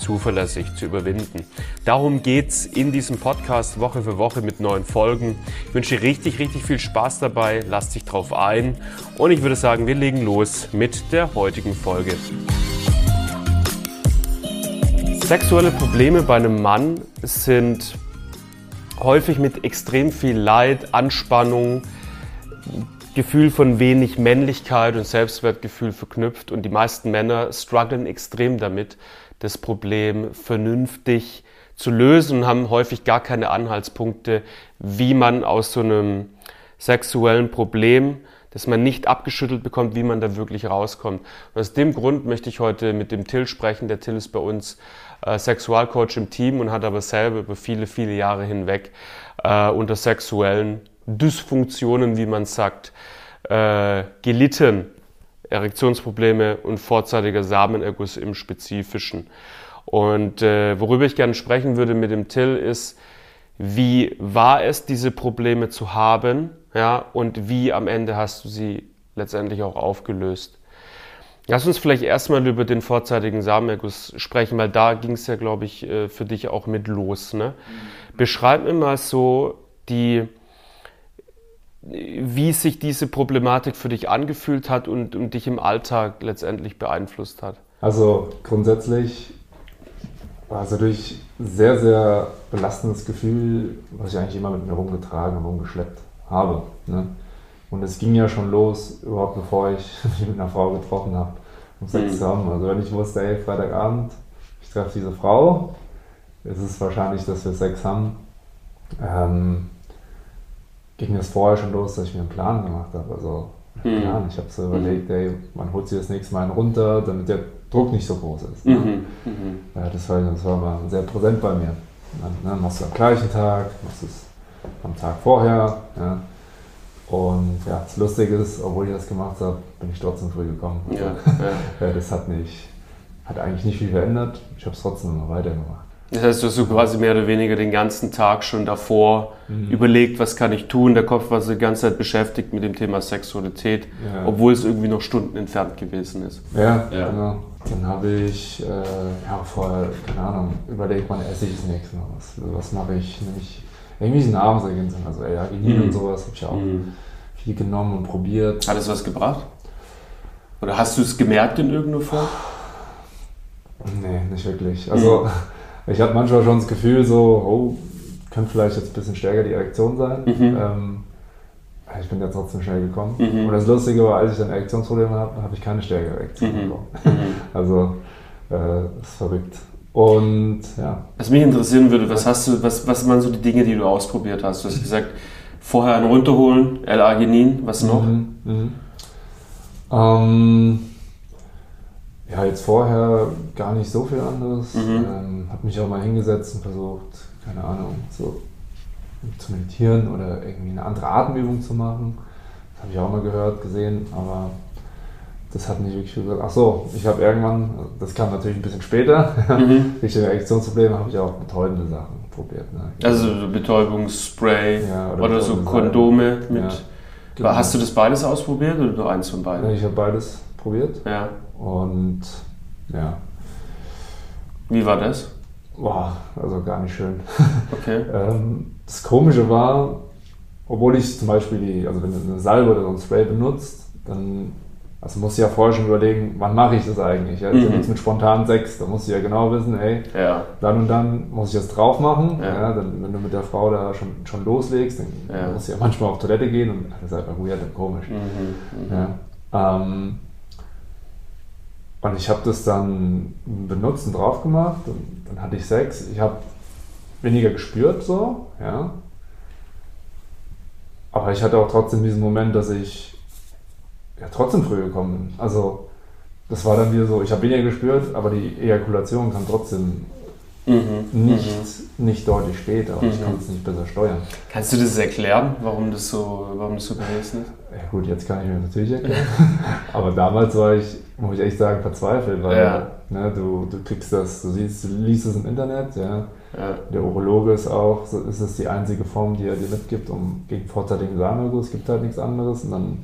zuverlässig zu überwinden. Darum geht's in diesem Podcast Woche für Woche mit neuen Folgen. Ich wünsche dir richtig, richtig viel Spaß dabei. Lass dich drauf ein. Und ich würde sagen, wir legen los mit der heutigen Folge. Sexuelle Probleme bei einem Mann sind häufig mit extrem viel Leid, Anspannung, Gefühl von wenig Männlichkeit und Selbstwertgefühl verknüpft und die meisten Männer strugglen extrem damit, das Problem vernünftig zu lösen und haben häufig gar keine Anhaltspunkte, wie man aus so einem sexuellen Problem, das man nicht abgeschüttelt bekommt, wie man da wirklich rauskommt. Und aus dem Grund möchte ich heute mit dem Till sprechen. Der Till ist bei uns äh, Sexualcoach im Team und hat aber selber über viele, viele Jahre hinweg äh, unter sexuellen Dysfunktionen, wie man sagt, äh, gelitten Erektionsprobleme und vorzeitiger Samenerguss im Spezifischen. Und äh, worüber ich gerne sprechen würde mit dem Till ist, wie war es, diese Probleme zu haben, ja, und wie am Ende hast du sie letztendlich auch aufgelöst. Lass uns vielleicht erstmal über den vorzeitigen Samenerguss sprechen, weil da ging es ja, glaube ich, äh, für dich auch mit los. Ne? Mhm. Beschreib mir mal so die, wie sich diese Problematik für dich angefühlt hat und, und dich im Alltag letztendlich beeinflusst hat. Also grundsätzlich war es natürlich ein sehr, sehr belastendes Gefühl, was ich eigentlich immer mit mir rumgetragen und rumgeschleppt habe. Ne? Und es ging ja schon los, überhaupt bevor ich mich mit einer Frau getroffen habe, um Sex mhm. zu haben. Also wenn ich wusste, hey, Freitagabend, ich treffe diese Frau, ist es wahrscheinlich, dass wir Sex haben. Ähm, ging es vorher schon los, dass ich mir einen Plan gemacht habe. Also mhm. Plan. Ich habe so überlegt, ey, man holt sich das nächste Mal runter, damit der Druck nicht so groß ist. Ne? Mhm. Mhm. Ja, das, war, das war mal sehr präsent bei mir. Dann ne, machst du am gleichen Tag, machst es am Tag vorher. Ja. Und ja, das Lustige ist, obwohl ich das gemacht habe, bin ich trotzdem früh gekommen. Ja, ja. das hat, nicht, hat eigentlich nicht viel verändert. Ich habe es trotzdem immer weitergemacht. Das heißt, du hast so quasi mehr oder weniger den ganzen Tag schon davor mhm. überlegt, was kann ich tun. Der Kopf war so die ganze Zeit beschäftigt mit dem Thema Sexualität, ja. obwohl es irgendwie noch Stunden entfernt gewesen ist. Ja, ja. genau. Dann habe ich äh, ja, vorher, keine Ahnung, überlegt, wann esse ich das nächste Mal was. Also was mache ich? Nämlich irgendwie eine Nahrungsergänzung, also L-Arginin mhm. und sowas habe ich auch mhm. viel genommen und probiert. Hat es was gebracht? Oder hast du es gemerkt in irgendeiner Form? Nee, nicht wirklich. Also mhm. Ich habe manchmal schon das Gefühl, so, oh, könnte vielleicht jetzt ein bisschen stärker die Erektion sein. Mhm. Ähm, ich bin ja trotzdem schnell gekommen. Mhm. Und das Lustige war, als ich dann Erektionsprobleme habe, habe ich keine stärkere Erektion mhm. bekommen. Mhm. Also, äh, das ist verrückt. Und ja. Was mich interessieren würde, was hast du, was, was waren so die Dinge, die du ausprobiert hast? Du hast gesagt, vorher einen runterholen, L-Arginin, was noch? Mhm. Mhm. Ähm, ja, jetzt vorher gar nicht so viel anderes. Mhm. Ähm, habe mich auch mal hingesetzt und versucht, keine Ahnung, so zu meditieren oder irgendwie eine andere Atemübung zu machen. Das habe ich auch mal gehört, gesehen, aber das hat nicht wirklich viel gesagt. Ach so, ich habe irgendwann, das kam natürlich ein bisschen später, mhm. richtige Erektionsprobleme, habe ich auch betäubende Sachen probiert. Ne? Also Betäubungsspray ja, oder, oder so Kondome mit. Ja, genau. Hast du das beides ausprobiert oder nur eins von beiden? Ich habe beides probiert. Ja. Und ja. Wie war das? Boah, also gar nicht schön. Okay. ähm, das Komische war, obwohl ich zum Beispiel die, also wenn du eine Salbe oder so ein Spray benutzt, dann also musst du ja vorher schon überlegen, wann mache ich das eigentlich? Ja, das mhm. ist mit spontanen Sex. Da musst du ja genau wissen, hey, ja. dann und dann muss ich das drauf machen. Ja. ja. dann, wenn du mit der Frau da schon, schon loslegst, dann ja. musst du ja manchmal auf Toilette gehen und das ist einfach weird und komisch. Mhm. Mhm. Ja. Ähm, und ich habe das dann benutzt und drauf gemacht und dann hatte ich Sex. Ich habe weniger gespürt so, ja. Aber ich hatte auch trotzdem diesen Moment, dass ich ja trotzdem früh gekommen bin. Also das war dann wieder so, ich habe weniger gespürt, aber die Ejakulation kam trotzdem Mhm. Nicht, mhm. nicht deutlich später und mhm. ich konnte es nicht besser steuern. Kannst du das erklären, warum das so, warum das so gewesen ist? Ja gut, jetzt kann ich mir natürlich erklären. Aber damals war ich, muss ich echt sagen, verzweifelt, weil ja. ne, du, du kriegst das, du siehst, du liest es im Internet, ja. ja. Der Urologe ist auch, ist es die einzige Form, die er dir mitgibt, um gegen vorzeitigen Samenerguss, es gibt halt nichts anderes und dann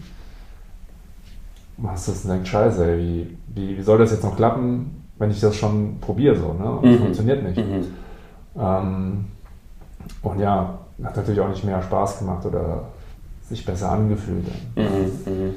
machst du es und denkst, scheiße, ey, wie, wie, wie soll das jetzt noch klappen, wenn ich das schon probiere so, ne? Es mhm. funktioniert nicht. Mhm. Ähm, und ja, hat natürlich auch nicht mehr Spaß gemacht oder sich besser angefühlt. Mhm, mhm.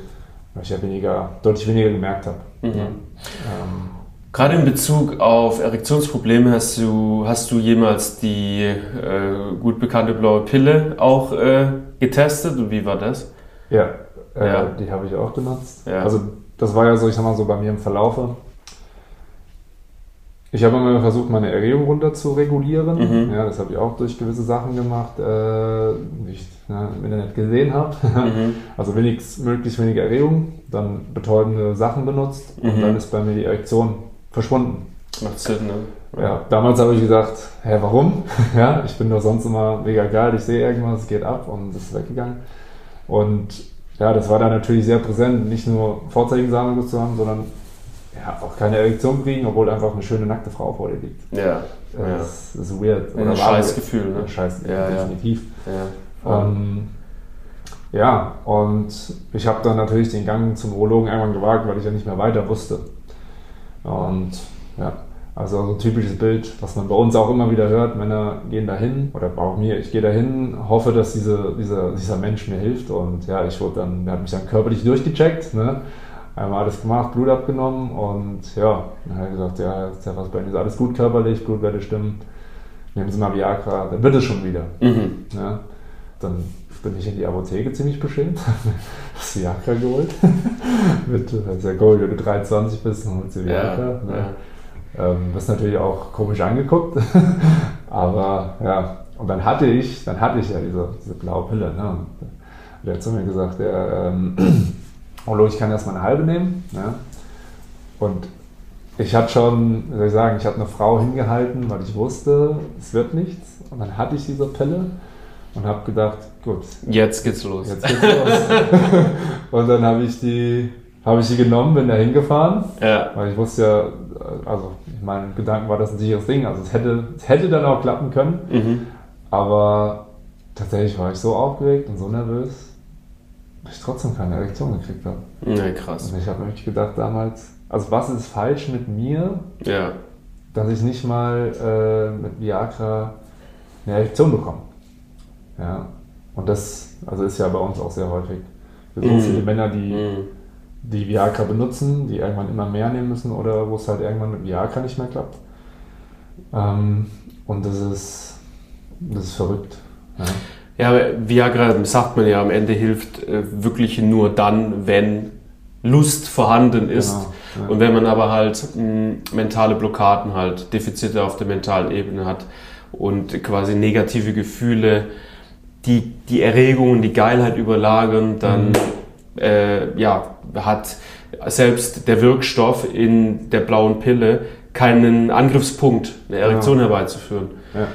Weil ich ja weniger, deutlich weniger gemerkt habe. Mhm. Ja. Ähm, Gerade in Bezug auf Erektionsprobleme hast du, hast du jemals die äh, gut bekannte blaue Pille auch äh, getestet und wie war das? Ja, äh, ja. die habe ich auch genutzt. Ja. Also das war ja so, ich sag mal so bei mir im Verlaufe. Ich habe immer versucht, meine Erregung runter zu regulieren. Mhm. Ja, das habe ich auch durch gewisse Sachen gemacht, äh, die ich ja, im Internet gesehen habe. Mhm. Also wenigst, möglichst wenige Erregung, dann betäubende Sachen benutzt mhm. und dann ist bei mir die Erektion verschwunden. Macht Sinn, ne? Ja, damals habe ich gedacht, hä, warum? ja, ich bin doch sonst immer mega geil, ich sehe irgendwas, es geht ab und es ist weggegangen. Und ja, das war dann natürlich sehr präsent, nicht nur Vorzeichen zu haben, sondern ja, auch keine Erektion kriegen, obwohl einfach eine schöne nackte Frau vor dir liegt. Ja. Das ja. ist weird. Oder ein scheiß Gefühl, ne? Scheiß ja, definitiv. Ja. Ähm, ja, und ich habe dann natürlich den Gang zum Urologen irgendwann gewagt, weil ich ja nicht mehr weiter wusste. Und ja, also so ein typisches Bild, was man bei uns auch immer wieder hört, Männer gehen dahin, oder auch mir, ich gehe dahin, hoffe, dass diese, dieser, dieser Mensch mir hilft. Und ja, ich wurde dann, der hat mich dann körperlich durchgecheckt, ne? Einmal alles gemacht, Blut abgenommen und ja, dann hat er gesagt, ja, ist ja was bei Ihnen ist alles gut körperlich, Blutwerte stimmen, nehmen Sie mal Viagra, dann wird es schon wieder. Mhm. Ja, dann bin ich in die Apotheke ziemlich beschämt, das Viagra geholt. Mit, das ist ja Gold, wenn du 23 bist, dann holst du Viagra. Ja, ne? ja. Ähm, wirst natürlich auch komisch angeguckt, aber ja, und dann hatte ich, dann hatte ich ja diese, diese blaue Pille, ne? Und der hat zu mir gesagt, der, ähm, Hallo, ich kann erstmal eine halbe nehmen. Ja. Und ich hatte schon, wie soll ich sagen, ich hatte eine Frau hingehalten, weil ich wusste, es wird nichts. Und dann hatte ich diese Pille und habe gedacht, gut. Jetzt geht's los. Jetzt geht's los. und dann habe ich die, habe ich die genommen, bin da hingefahren. Ja. Weil ich wusste ja, also in meinen Gedanken war das ein sicheres Ding. Also es hätte, es hätte dann auch klappen können. Mhm. Aber tatsächlich war ich so aufgeregt und so nervös, dass ich trotzdem keine Erektion gekriegt habe. Nee, krass. Und ich habe wirklich gedacht damals, also was ist falsch mit mir, ja. dass ich nicht mal äh, mit Viagra eine Erektion bekomme. Ja. Und das also ist ja bei uns auch sehr häufig. Für so mm. viele Männer, die, mm. die Viagra benutzen, die irgendwann immer mehr nehmen müssen oder wo es halt irgendwann mit Viagra nicht mehr klappt. Ähm, und das ist, das ist verrückt. Ja. Ja, Viagra, sagt man ja, am Ende hilft äh, wirklich nur dann, wenn Lust vorhanden ist. Genau, ja. Und wenn man aber halt mh, mentale Blockaden halt, Defizite auf der mentalen Ebene hat und quasi negative Gefühle, die die Erregung und die Geilheit überlagern, dann mhm. äh, ja, hat selbst der Wirkstoff in der blauen Pille keinen Angriffspunkt, eine Erektion ja. herbeizuführen. Ja.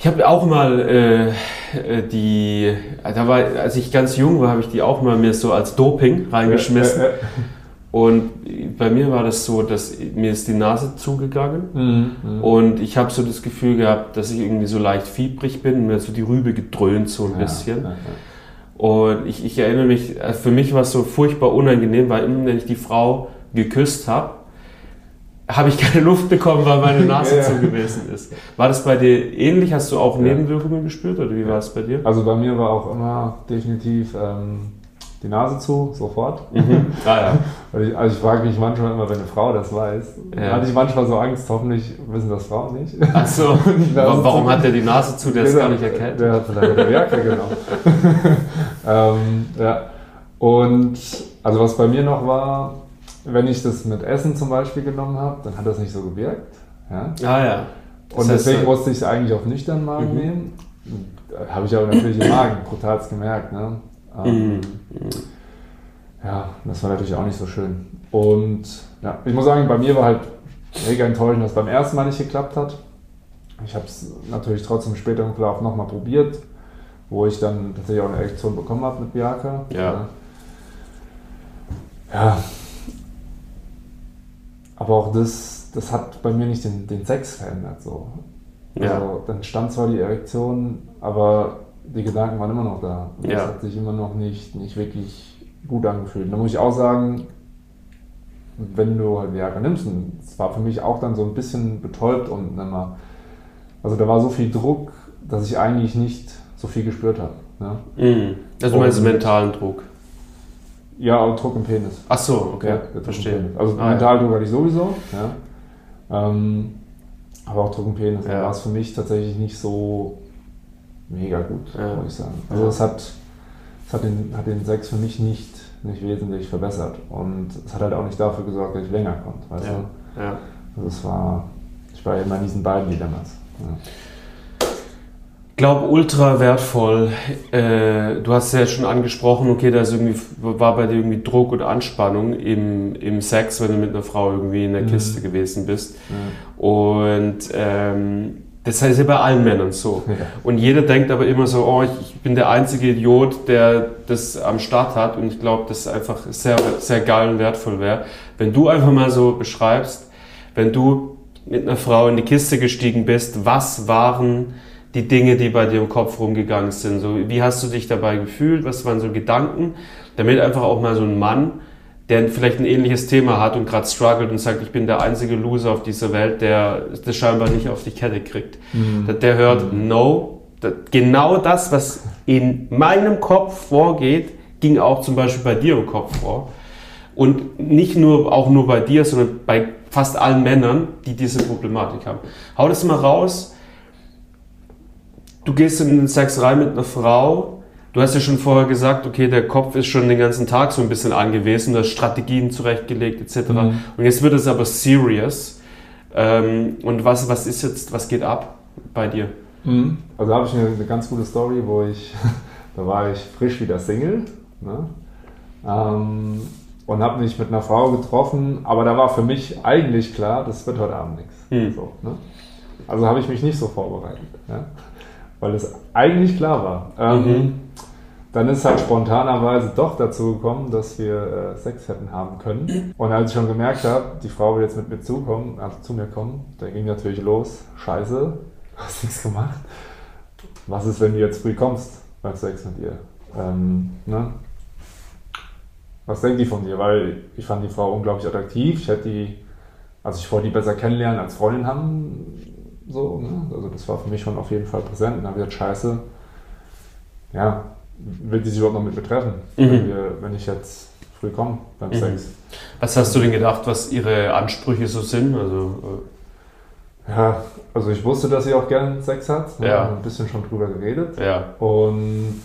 Ich habe auch mal äh, äh, die, da war, als ich ganz jung war, habe ich die auch mal mir so als Doping reingeschmissen. Ja, ja, ja. Und bei mir war das so, dass mir ist die Nase zugegangen mhm, mhm. und ich habe so das Gefühl gehabt, dass ich irgendwie so leicht fiebrig bin, mir so die Rübe gedröhnt so ein bisschen. Und ich, ich erinnere mich, äh, für mich war es so furchtbar unangenehm, weil immer wenn ich die Frau geküsst habe, habe ich keine Luft bekommen, weil meine Nase ja. zu gewesen ist. War das bei dir ähnlich? Hast du auch Nebenwirkungen gespürt oder wie war es bei dir? Also bei mir war auch immer definitiv ähm, die Nase zu, sofort. Mhm. Ah, ja. ich, also ich frage mich manchmal immer, wenn eine Frau das weiß, ja. hatte ich manchmal so Angst, hoffentlich wissen das Frauen nicht. Ach so, warum hat der die Nase zu, der ist gar nicht erkennt? Der hat vielleicht der Jacke, genau. ähm, ja. Und also was bei mir noch war, wenn ich das mit Essen zum Beispiel genommen habe, dann hat das nicht so gewirkt. Ja? Ah ja. Das und deswegen musste ich es eigentlich auf nüchternen Magen mhm. nehmen. Habe ich aber natürlich im Magen brutal gemerkt. Ne? Ähm, mhm. Ja, das war natürlich auch nicht so schön. Und ja, ich muss sagen, bei mir war halt mega enttäuschend, dass es beim ersten Mal nicht geklappt hat. ich habe es natürlich trotzdem später im Verlauf nochmal probiert, wo ich dann tatsächlich auch eine Erektion bekommen habe mit Bianca. Ja. Ja. Aber auch das, das hat bei mir nicht den, den Sex verändert. So. Ja. Also, dann stand zwar die Erektion, aber die Gedanken waren immer noch da. Und Ja. Das hat sich immer noch nicht, nicht wirklich gut angefühlt. Da muss ich auch sagen, wenn du halt Viagra nimmst, und es war für mich auch dann so ein bisschen betäubt und immer, also da war so viel Druck, dass ich eigentlich nicht so viel gespürt habe. Ne? Mhm. Also du meinst mentalen Druck. Ja, auch Druck im Penis. Ach so, okay, Ja, verstehe. Also Ah, Mentaldruck hatte ich sowieso, ja. Ähm, aber auch Druck im Penis. Ja. war es für mich tatsächlich nicht so mega gut, Ja. muss ich sagen. Also Ja. es hat, es hat, den, hat den Sex für mich nicht, nicht wesentlich verbessert. Und es hat halt auch nicht dafür gesorgt, dass ich länger konnte, weißt Ja. du? Ja. Also es war, ich war immer in diesen beiden Dilemmas. Ja. Glaube ultra wertvoll. Äh, du hast ja schon angesprochen, okay, da ist irgendwie, war bei dir irgendwie Druck und Anspannung im, im Sex, wenn du mit einer Frau irgendwie in der Mhm. Kiste gewesen bist. Ja. Und ähm, das heißt ja bei allen Männern so. Ja. Und jeder denkt aber immer so, oh, ich, ich bin der einzige Idiot, der das am Start hat. Und ich glaube, das einfach sehr, sehr geil und wertvoll wäre, wenn du einfach mal so beschreibst, wenn du mit einer Frau in die Kiste gestiegen bist, was waren die Dinge, die bei dir im Kopf rumgegangen sind? So, wie hast du dich dabei gefühlt? Was waren so Gedanken? Damit einfach auch mal so ein Mann, der vielleicht ein ähnliches Thema hat und gerade struggelt und sagt, ich bin der einzige Loser auf dieser Welt, der das scheinbar nicht auf die Kette kriegt. Der, der hört, no, da- genau das, was in meinem Kopf vorgeht, ging auch zum Beispiel bei dir im Kopf vor. Und nicht nur, auch nur bei dir, sondern bei fast allen Männern, die diese Problematik haben. Hau das mal raus. Du gehst in den Sex rein mit einer Frau. Du hast ja schon vorher gesagt, okay, der Kopf ist schon den ganzen Tag so ein bisschen angewiesen, du hast Strategien zurechtgelegt etc. Mhm. Und jetzt wird es aber serious. Ähm, und was, was ist jetzt, was geht ab bei dir? Mhm. Also da habe ich eine, eine ganz gute Story, wo ich, da war ich frisch wieder Single ne? ähm, und habe mich mit einer Frau getroffen, aber da war für mich eigentlich klar, das wird heute Abend nichts. Hm. So, ne? Also habe ich mich nicht so vorbereitet, ja? Weil es eigentlich klar war. Ähm, Mhm. Dann ist halt spontanerweise doch dazu gekommen, dass wir äh, Sex hätten haben können. Und als ich schon gemerkt habe, die Frau will jetzt mit mir zukommen, also zu mir kommen, da ging natürlich los, scheiße, hast nichts gemacht. Was ist, wenn du jetzt früh kommst beim Sex mit ihr? Ähm, ne? Was denkt die von dir? Weil ich fand die Frau unglaublich attraktiv. Ich hätte die, also ich wollte die besser kennenlernen als Freundin haben. So, ne? Also das war für mich schon auf jeden Fall präsent. Und dann habe ich gesagt, scheiße, ja, will die sich überhaupt noch mit mir treffen, Mhm. wenn, wir, wenn ich jetzt früh komme beim Mhm. Sex? Was hast du denn gedacht, was ihre Ansprüche so sind? Also, Ja, also ich wusste, dass sie auch gerne Sex hat. Ja. Haben Ein bisschen schon drüber geredet. äh, ja. Und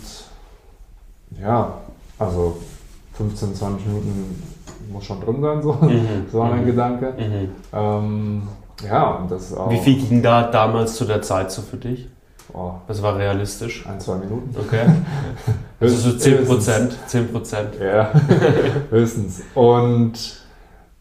ja, also 15, 20 Minuten muss schon drin sein, so, Mhm. so war mein Mhm. Gedanke. Mhm. Ähm, ja, und das auch Wie viel ging da damals zu der Zeit so für dich? oh, Was war realistisch? ein, zwei Minuten. Okay. Also so 10 Prozent. 10 Prozent. Ja, höchstens. Und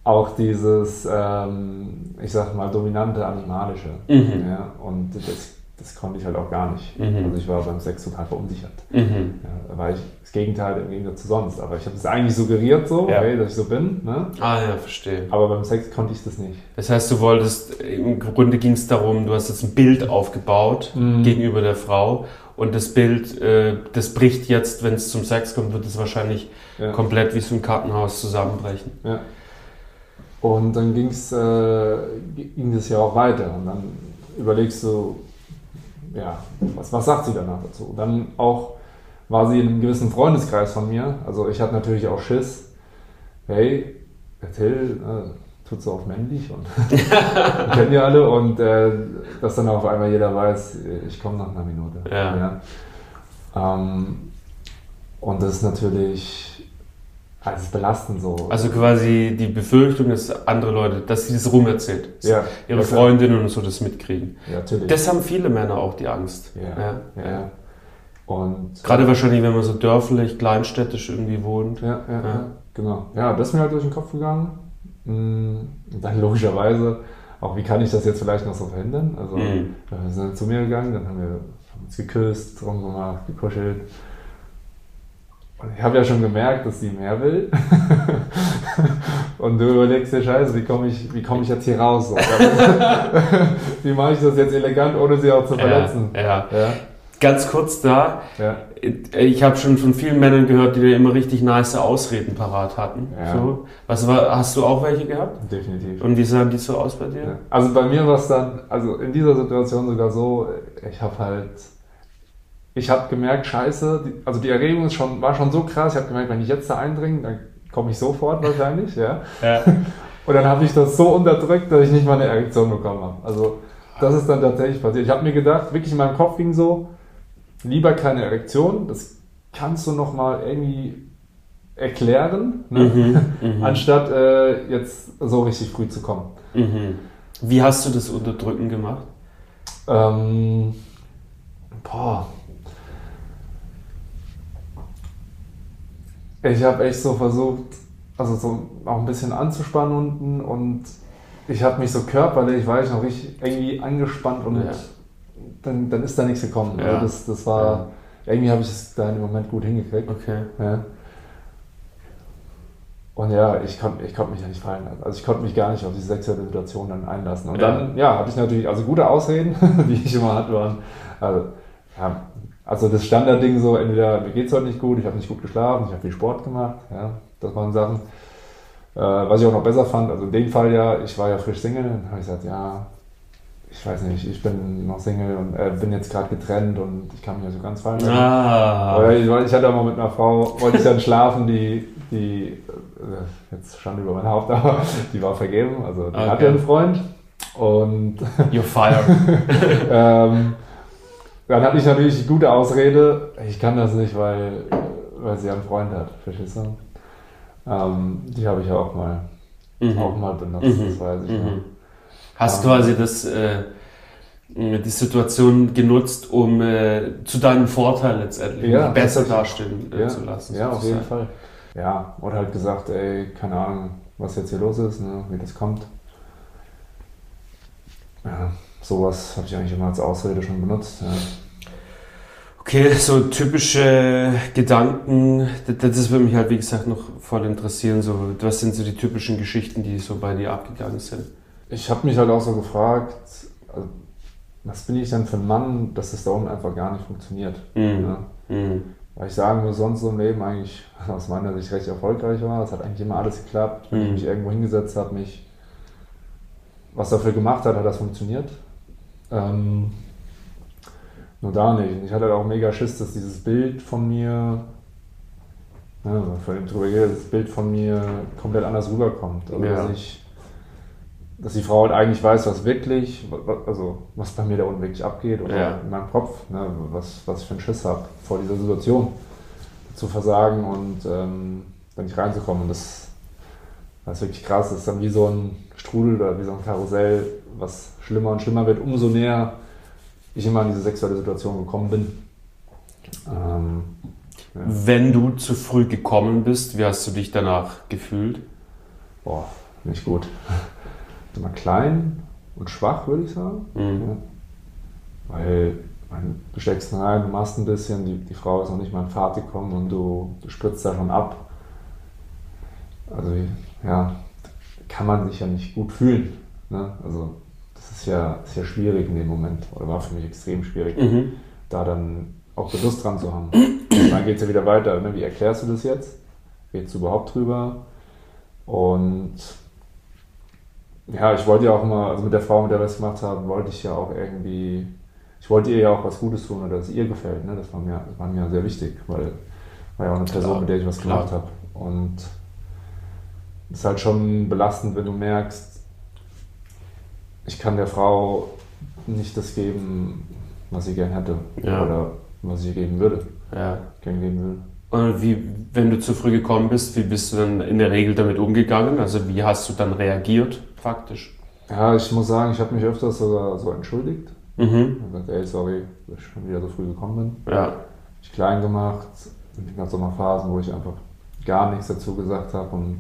auch dieses, ähm, ich sag mal, dominante Animalische. Mhm. Ja, und das, das konnte ich halt auch gar nicht. Mhm. Also ich war beim Sex total verunsichert. Mhm. Ja, da war ich das Gegenteil im Gegensatz zu sonst. Aber ich habe es eigentlich suggeriert so, Ja. hey, dass ich so bin. Ne? Ah ja, verstehe. Aber beim Sex konnte ich das nicht. Das heißt, du wolltest, im Grunde ging es darum, du hast jetzt ein Bild aufgebaut Mhm. gegenüber der Frau und das Bild, äh, das bricht jetzt, wenn es zum Sex kommt, wird es wahrscheinlich Ja. komplett wie so ein Kartenhaus zusammenbrechen. Ja. Und dann ging's, äh, ging das ja auch weiter. Und dann überlegst du, ja, was, was sagt sie danach dazu? Dann auch war sie in einem gewissen Freundeskreis von mir. Also ich hatte natürlich auch Schiss. Hey, Till, äh, tut so auf männlich und wir kennen ja alle. Und äh, dass dann auf einmal jeder weiß, ich komme nach einer Minute. Ja. Ähm, und das ist natürlich also belastend so. Also quasi die Befürchtung, dass andere Leute, dass sie das rumerzählt. ja, Ihre ja. Freundinnen und so das mitkriegen. Ja, natürlich. Das haben viele Männer auch die Angst. Ja, ja. ja. Und Gerade wahrscheinlich, wenn man so dörflich, kleinstädtisch irgendwie wohnt. ja, ja, Ja. genau. Ja, das ist mir halt durch den Kopf gegangen. Und dann logischerweise auch wie kann ich das jetzt vielleicht noch so verhindern? Also Mhm. wir sind zu mir gegangen, dann haben wir haben uns geküsst, rumgemacht, gekuschelt. Ich habe ja schon gemerkt, dass sie mehr will. Und du überlegst dir, scheiße, wie komme ich, wie komme ich jetzt hier raus? Wie mache ich das jetzt elegant, ohne sie auch zu verletzen? Ja, ja. Ja, Ganz kurz da, ja. ich habe schon von vielen Männern gehört, die da immer richtig nice Ausreden parat hatten. So. Was war, hast du auch welche gehabt? definitiv. Und wie sahen die so aus bei dir? Also bei mir war es dann, also in dieser Situation sogar so, ich habe halt, ich habe gemerkt, scheiße, die, also die Erregung schon, war schon so krass, ich habe gemerkt, wenn ich jetzt da eindringe, dann komme ich sofort wahrscheinlich, ja. Ja. Und dann habe ich das so unterdrückt, dass ich nicht mal eine Erektion bekommen habe. Also das ist dann tatsächlich passiert. Ich habe mir gedacht, wirklich in meinem Kopf ging so, lieber keine Erektion, das kannst du nochmal irgendwie erklären, ne? Mhm, mhm, anstatt äh, jetzt so richtig früh zu kommen. mhm. Wie hast du das Unterdrücken gemacht? Ähm, boah. Ich habe echt so versucht, also so auch ein bisschen anzuspannen unten und ich habe mich so körperlich, war ich noch richtig irgendwie angespannt und Ja. dann, dann ist da nichts gekommen. Ja. Also das, das war, irgendwie habe ich es da im Moment gut hingekriegt. Okay. Ja. Und ja, ich konnte ich konnt mich ja nicht fallen lassen. Also ich konnte mich gar nicht auf diese sexuelle Situation dann einlassen. Und Ja. dann, ja, hatte ich natürlich, also gute Ausreden, die ich immer hatte, waren, also, ja, also das Standardding so, entweder mir geht's heute nicht gut, ich habe nicht gut geschlafen, ich habe viel Sport gemacht, ja, das waren Sachen. Äh, was ich auch noch besser fand, also in dem Fall ja, ich war ja frisch Single, dann habe ich gesagt, ja, ich weiß nicht, ich bin noch Single und äh, bin jetzt gerade getrennt und ich kann mich ja so ganz fallen lassen. Ah. Oder ich, ich hatte auch mal mit einer Frau, wollte ich dann schlafen, die, die, äh, jetzt stand über mein Haupt, aber die war vergeben, also die Okay. hatte einen Freund. Und You're fired. ähm, dann hatte ich natürlich die gute Ausrede, ich kann das nicht, weil, weil sie einen Freund hat, verstehst du? Ähm, die habe ich ja auch mal, auch Mhm. mal benutzt, Mhm. das weiß ich. Mhm. noch. Hast Ja. quasi das, äh, die Situation genutzt, um äh, zu deinem Vorteil letztendlich Ja, besser dastehen äh, Ja, zu lassen. ja auf jeden. Fall. Ja, oder halt gesagt, ey, keine Ahnung, was jetzt hier los ist, ne, wie das kommt. Ja, sowas habe ich eigentlich immer als Ausrede schon benutzt. Ja. Okay, so typische Gedanken, das, das würde mich halt wie gesagt noch voll interessieren. So, was sind so die typischen Geschichten, die so bei dir abgegangen sind? Ich habe mich halt auch so gefragt, also, was bin ich denn für ein Mann, dass das da unten einfach gar nicht funktioniert. Mhm. Ja. Mhm. Weil ich sagen muss, sonst so im Leben eigentlich aus meiner Sicht recht erfolgreich war. Es hat eigentlich immer alles geklappt. Wenn ich Mhm. mich irgendwo hingesetzt habe, mich was dafür gemacht hat, hat das funktioniert. Ähm, nur da nicht. Ich hatte halt auch mega Schiss, dass dieses Bild von mir, ja, von dem drüber geht, das Bild von mir komplett anders rüberkommt. Also Ja. dass ich dass die Frau halt eigentlich weiß, was wirklich, also was bei mir da unten wirklich abgeht oder Ja. in meinem Kopf, ne, was, was ich für einen Schiss habe vor dieser Situation zu versagen und ähm, da nicht reinzukommen. Und das, das ist wirklich krass. Das ist dann wie so ein Strudel oder wie so ein Karussell, was schlimmer und schlimmer wird, umso näher ich immer in diese sexuelle Situation gekommen bin. Ähm, ja. Wenn du zu früh gekommen bist, wie hast du dich danach gefühlt? Boah, nicht gut. Immer klein und schwach, würde ich sagen. Mhm. Ja. Weil man, du steckst rein, du machst ein bisschen, die, die Frau ist noch nicht mal in Fahrt gekommen und du, du spritzt da schon ab. Also ja, kann man sich ja nicht gut fühlen. Ne? Also ist ja, ist ja schwierig in dem Moment, oder war für mich extrem schwierig, Mhm. da dann auch Lust dran zu haben. Und dann geht es ja wieder weiter. Ne? Wie erklärst du das jetzt? Redest du überhaupt drüber? Und ja, ich wollte ja auch immer, also mit der Frau, mit der wir es gemacht haben, wollte ich ja auch irgendwie, ich wollte ihr ja auch was Gutes tun oder dass es ihr gefällt. Ne? Das war mir, das war mir sehr wichtig, weil war ja auch eine Person, Klar, mit der ich was klar. gemacht habe. Und es ist halt schon belastend, wenn du merkst, ich kann der Frau nicht das geben, was sie gern hätte Ja. oder was ich ihr geben würde, Ja. gern geben würde. Und wie, wenn du zu früh gekommen bist, wie bist du dann in der Regel damit umgegangen? Also wie hast du dann reagiert, faktisch? Ja, ich muss sagen, ich habe mich öfters sogar so entschuldigt. Mhm. Und gesagt, ey, sorry, dass ich schon wieder so früh gekommen bin. Ja. Ich klein gemacht. Es gab so mal Phasen, wo ich einfach gar nichts dazu gesagt habe und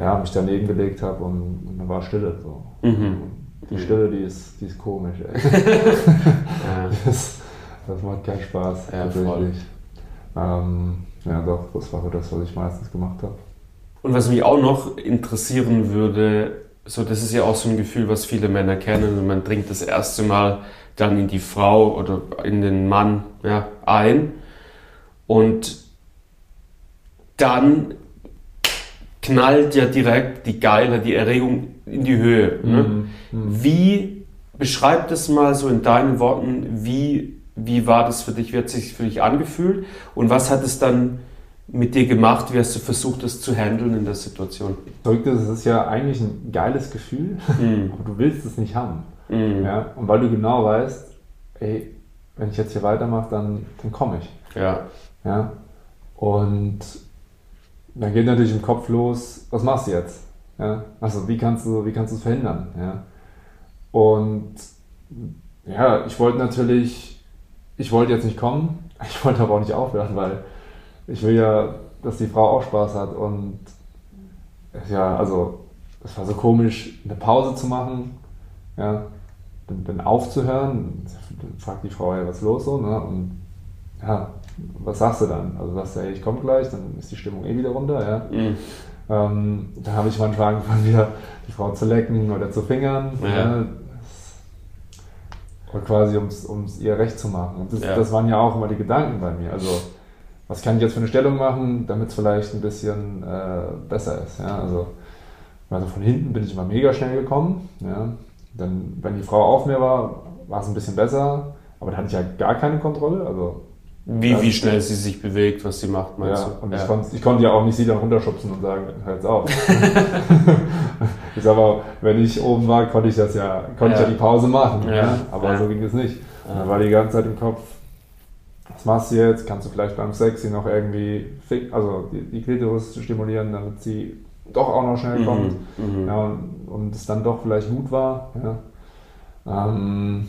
ja, mich daneben gelegt habe und, und dann war Stille. So. Mhm. Die Stille, die ist, die ist komisch. Ey. Ja. Das, das macht keinen Spaß. Ja, tatsächlich. Ähm, ja, doch, das war das, was ich meistens gemacht habe. Und was mich auch noch interessieren würde, so das ist ja auch so ein Gefühl, was viele Männer kennen und man dringt das erste Mal dann in die Frau oder in den Mann ja, ein und dann knallt ja direkt die Geile, die Erregung in die Höhe. Ne? Mhm. Mhm. Wie beschreib das mal so in deinen Worten, wie, wie war das für dich, wie hat es sich für dich angefühlt und was hat es dann mit dir gemacht, wie hast du versucht, das zu handeln in der Situation? Es ist ja eigentlich ein geiles Gefühl, Mhm. aber du willst es nicht haben. Mhm. Ja? Und weil du genau weißt, ey, wenn ich jetzt hier weitermache, dann, dann komme ich. Ja. Ja? Und dann geht natürlich im Kopf los, was machst du jetzt? Ja? Also wie kannst du, wie kannst du es verhindern? Ja? Und ja, ich wollte natürlich, ich wollte jetzt nicht kommen, ich wollte aber auch nicht aufhören, weil ich will ja, dass die Frau auch Spaß hat und ja, also es war so komisch, eine Pause zu machen, ja, dann, dann aufzuhören, dann fragt die Frau ja, was ist los so, ne? Und ja, was sagst du dann? Also sagst du, ey, ich komme gleich, dann ist die Stimmung eh wieder runter, ja. Mhm. Ähm, da habe ich manchmal angefangen, wieder die Frau zu lecken oder zu fingern. Ja. Ja. Und quasi, um es ihr recht zu machen. Und das, Ja. das waren ja auch immer die Gedanken bei mir. Also, was kann ich jetzt für eine Stellung machen, damit es vielleicht ein bisschen äh, besser ist. Ja? Also, also von hinten bin ich immer mega schnell gekommen. Ja? Dann, wenn die Frau auf mir war, war es ein bisschen besser. Aber da hatte ich ja gar keine Kontrolle. Also, Wie, Ja. wie schnell sie sich bewegt, was sie macht, meinst ja, du? und ja. Ich, konnte, ich konnte ja auch nicht sie dann runterschubsen und sagen, jetzt auf. ich sag mal, wenn ich oben war, konnte ich das ja, konnte ich Ja. ja die Pause machen. Ja. Ja. Aber Ja. so ging es nicht. Und Ja. dann war die ganze Zeit im Kopf, was machst du jetzt? Kannst du vielleicht beim Sex sie noch irgendwie, fick, also die, die Klitoris stimulieren, damit sie doch auch noch schnell kommt. Mhm. Mhm. Ja, und, und es dann doch vielleicht gut war. Ja. Ähm,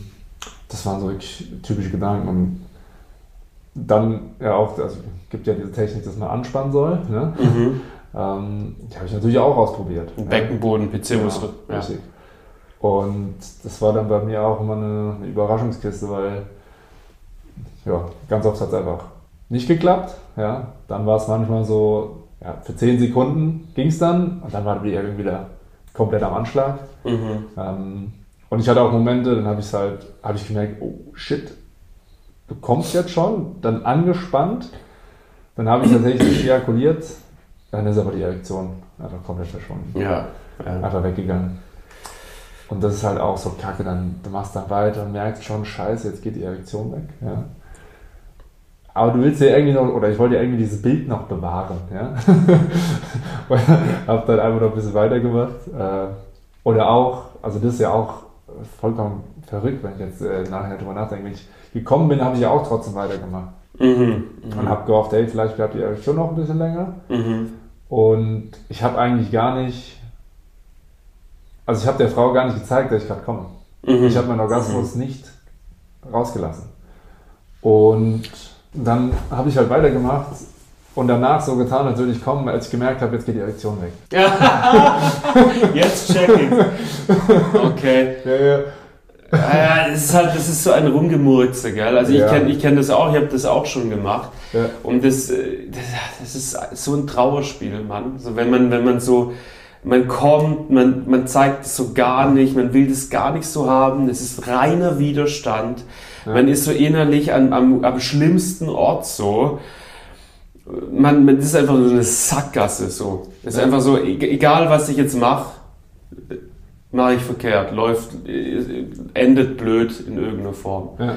das waren so wirklich typische Gedanken. Und dann ja auch, also gibt ja diese Technik, dass man anspannen soll. Ne? Mhm. Ähm, die habe ich natürlich auch ausprobiert. Beckenboden, Ja, genau, Ja. richtig. Und das war dann bei mir auch immer eine, eine Überraschungskiste, weil ja, ganz oft hat es einfach nicht geklappt. Ja. Dann war es manchmal so, ja, für 10 Sekunden ging es dann und dann war die irgendwie wieder komplett am Anschlag. Mhm. Ähm, und ich hatte auch Momente, dann habe ich halt, habe ich gemerkt, oh shit, du kommst jetzt schon, dann angespannt, dann habe ich tatsächlich ejakuliert, dann ist aber die Erektion einfach komplett verschwunden, Ja. ja. einfach weggegangen. Und das ist halt auch so kacke, dann du machst dann weiter und merkst schon, scheiße, jetzt geht die Erektion weg. Ja. Aber du willst ja irgendwie noch, oder ich wollte ja irgendwie dieses Bild noch bewahren, ja. hab dann einfach noch ein bisschen weitergemacht. Äh, oder auch, also das ist ja auch vollkommen verrückt, wenn ich jetzt äh, nachher drüber nachdenke. Wenn ich gekommen bin, habe ich ja auch trotzdem weitergemacht. Mhm. Und habe gehofft, ey, vielleicht bleibt die Erektion noch ein bisschen länger. Mhm. Und ich habe eigentlich gar nicht, also ich habe der Frau gar nicht gezeigt, dass ich gerade komme. Mhm. Ich habe meinen Orgasmus nicht rausgelassen. Und dann habe ich halt weitergemacht und danach so getan, als würde ich kommen, als ich gemerkt habe, jetzt geht die Erektion weg. Jetzt check ich. Okay. Ja, ja. Ja, das ist halt, das ist so ein Rumgemurze, gell? Also ich Ja. kenne ich kenn das auch, ich habe das auch schon gemacht. ja. Und das, äh, das, das ist so ein Trauerspiel, Mann. So, wenn man, wenn man so, man kommt, man, man zeigt es so gar nicht, man will das gar nicht so haben, es ist reiner Widerstand. Ja. Man ist so innerlich am, am, am schlimmsten Ort so. Man, man das ist einfach so eine Sackgasse so. Es ist Ja. einfach so, e- egal was ich jetzt mache, mache ich verkehrt, läuft, äh, endet blöd in irgendeiner Form. ja.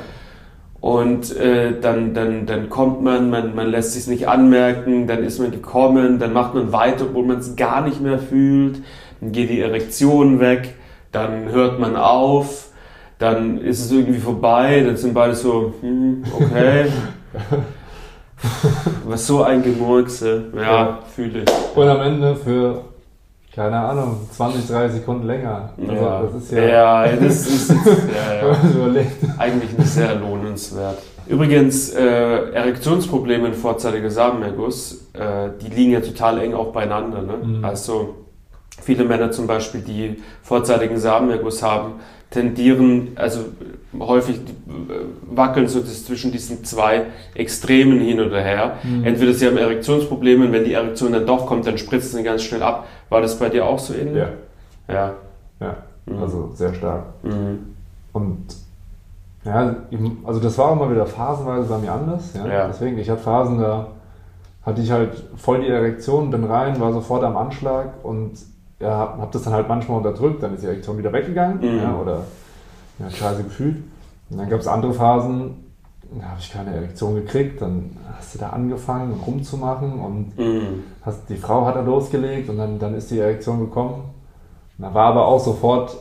Und äh, dann, dann, dann kommt man, man, man lässt sich nicht anmerken, dann ist man gekommen, dann macht man weiter, obwohl man es gar nicht mehr fühlt, dann geht die Erektion weg, dann hört man auf, dann ist es irgendwie vorbei, dann sind beide so, hm, okay. Was so ein Gemurkse, ja, Ja. fühle ich. Und am Ende für, keine Ahnung, 20, 30 Sekunden länger. Also ja. das ist ja, ja, das ist, ja, ja. Eigentlich nicht sehr lohnenswert. Übrigens, äh, Erektionsprobleme und vorzeitiger Samenerguss, äh, die liegen ja total eng auch beieinander. Ne? Mhm. Also viele Männer zum Beispiel, die vorzeitigen Samenerguss haben, tendieren, also häufig wackeln so das zwischen diesen zwei Extremen hin oder her. Mhm. Entweder sie haben Erektionsprobleme und wenn die Erektion dann doch kommt, dann spritzt sie ganz schnell ab. War das bei dir auch so ähnlich? Ja. Ja. Ja, mhm. also sehr stark. Mhm. Und ja, also das war auch mal wieder phasenweise bei mir anders. Ja? ja. Deswegen, ich hatte Phasen, da hatte ich halt voll die Erektion, bin rein, war sofort am Anschlag und ja, habe hab das dann halt manchmal unterdrückt, dann ist die Erektion wieder weggegangen mhm. ja, oder ja, scheiße gefühlt. Und dann gab es andere Phasen, da habe ich keine Erektion gekriegt, dann hast du da angefangen rumzumachen und mhm. hast, die Frau hat da losgelegt und dann, dann ist die Erektion gekommen. Und da war aber auch sofort,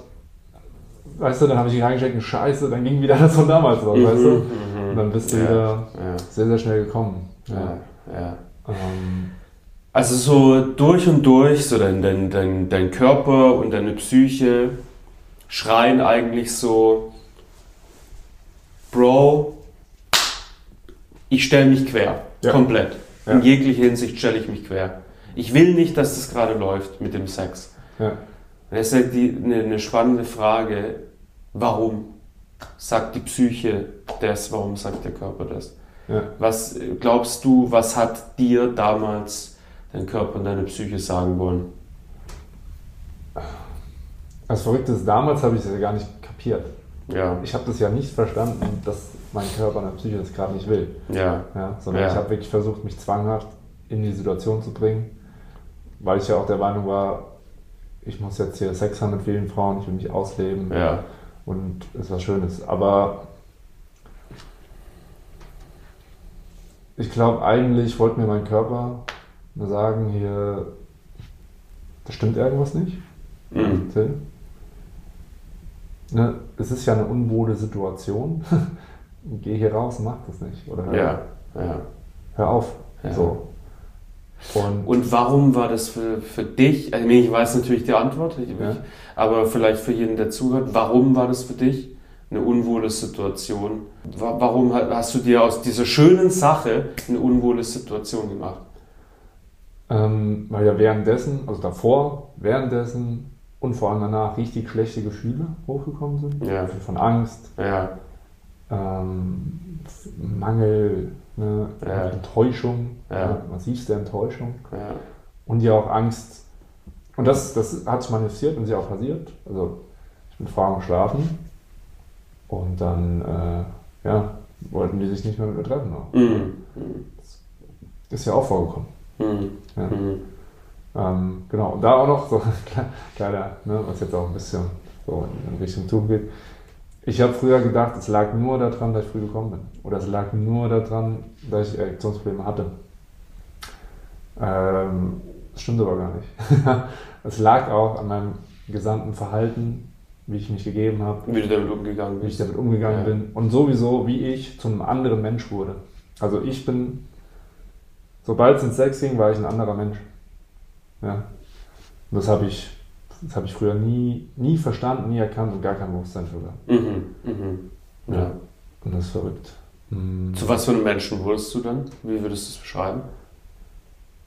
weißt du, dann habe ich reingesteckt, Scheiße, dann ging wieder das von damals los, mhm. weißt du? Mhm. Und dann bist du ja. wieder ja. sehr, sehr schnell gekommen. Ja. ja. Ähm, also so durch und durch, so dein, dein, dein, dein Körper und deine Psyche schreien eigentlich so, Bro, ich stelle mich quer, ja. komplett. Ja. In jeglicher Hinsicht stelle ich mich quer. Ich will nicht, dass das gerade läuft mit dem Sex. Ja. Das ist halt die, eine, eine spannende Frage, warum sagt die Psyche das, warum sagt der Körper das? Ja. Was glaubst du, was hat dir damals dein Körper und deine Psyche sagen wollen? Das Verrückte ist, damals habe ich es ja gar nicht kapiert. Ja. Ich habe das ja nicht verstanden, dass mein Körper und meine Psyche das gerade nicht will. Ja. ja sondern ja. ich habe wirklich versucht, mich zwanghaft in die Situation zu bringen, weil ich ja auch der Meinung war, ich muss jetzt hier Sex haben mit vielen Frauen, ich will mich ausleben. Ja. Und es war Schönes. Aber ich glaube, eigentlich wollte mir mein Körper nur sagen, hier, da stimmt irgendwas nicht. Mhm. Ne, es ist ja eine unwohle Situation. Geh hier raus und mach das nicht. Oder hör, ja, ja. hör auf. Ja. So. Und, und, warum war das für, für dich? Also ich weiß natürlich die Antwort, ich, ja. aber vielleicht für jeden, der zuhört, warum war das für dich eine unwohle Situation? Warum hast du dir aus dieser schönen Sache eine unwohle Situation gemacht? Ähm, weil ja währenddessen, also davor, währenddessen und vor allem danach richtig schlechte Gefühle hochgekommen sind. Ja. Von Angst, ja. ähm, Mangel, ne, ja. Enttäuschung, ja. massivste Enttäuschung. Ja. Und ja auch Angst. Und das, das hat sich manifestiert und ist ja auch passiert. Also ich bin vorher schlafen und dann äh, ja, wollten die sich nicht mehr mit mir treffen. Mhm. Das ist ja auch vorgekommen. Mhm. Ähm, genau, und da auch noch so kleiner, ne, was jetzt auch ein bisschen so in Richtung Tun geht. Ich habe früher gedacht, es lag nur daran, dass ich früh gekommen bin. Oder es lag nur daran, dass ich Erektionsprobleme hatte. Ähm, das stimmt aber gar nicht. es lag auch an meinem gesamten Verhalten, wie ich mich gegeben habe. Wie du damit umgegangen bist. Wie ich damit umgegangen ja. bin. Und sowieso, wie ich zu einem anderen Mensch wurde. Also ich bin, sobald es ins Sex ging, war ich ein anderer Mensch. Ja. Und das habe ich, hab ich früher nie, nie verstanden, nie erkannt und gar kein Bewusstsein für gehabt. Mhm, mhm. Ja. ja. Und das ist verrückt. Mhm. Zu was für einem Menschen wurdest du dann? Wie würdest du es beschreiben?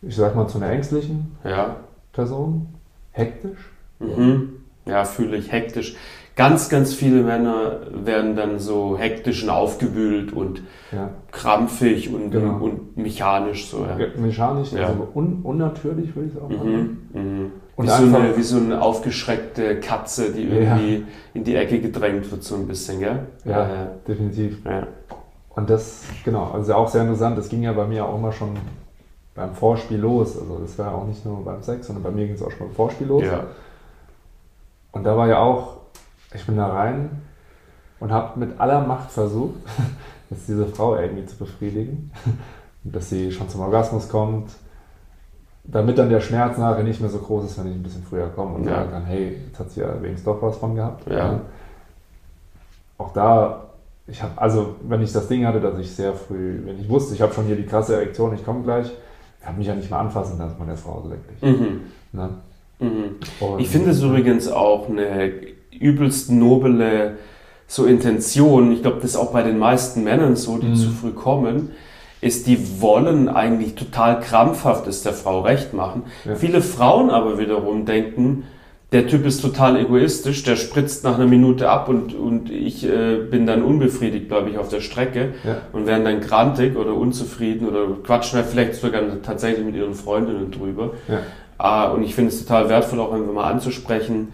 Ich sag mal zu einer ängstlichen ja. Person. Hektisch. Mhm. Ja, fühle ich hektisch ganz, ganz viele Männer werden dann so hektisch und aufgewühlt und ja. krampfig und, genau. und mechanisch so. Ja. Ja, mechanisch, ja. also un unnatürlich würde ich es auch mhm. Mhm. Wie, so eine, wie so eine aufgeschreckte Katze, die irgendwie in die Ecke gedrängt wird, so ein bisschen, gell? Ja, definitiv. Und das, genau, also auch sehr interessant, das ging ja bei mir auch immer schon beim Vorspiel los. Also das war ja auch nicht nur beim Sex, sondern bei mir ging es auch schon beim Vorspiel los. Ja. Und da war ja auch ich bin da rein und habe mit aller Macht versucht, jetzt diese Frau irgendwie zu befriedigen, dass sie schon zum Orgasmus kommt, damit dann der Schmerz nachher nicht mehr so groß ist, wenn ich ein bisschen früher komme und ja. sagen kann, hey, jetzt hat sie ja wenigstens doch was von gehabt. Ja. Auch da, ich habe, also wenn ich das Ding hatte, dass ich sehr früh, wenn ich wusste, ich habe schon hier die krasse Erektion, ich komme gleich, habe mich ja nicht mehr anfassen lassen von der Frau so wirklich. Mhm. Ne? Mhm. Ich finde es übrigens auch eine übelst noble so Intention, ich glaube, das ist auch bei den meisten Männern so, die mhm. zu früh kommen, ist, die wollen eigentlich total krampfhaft es der Frau recht machen. Ja. Viele Frauen aber wiederum denken, der Typ ist total egoistisch, der spritzt nach einer Minute ab und, und ich äh, bin dann unbefriedigt, glaube ich, auf der Strecke Ja. und werden dann grantig oder unzufrieden oder quatschen halt vielleicht sogar tatsächlich mit ihren Freundinnen drüber. Ja. Ah, und ich finde es total wertvoll, auch einfach mal anzusprechen.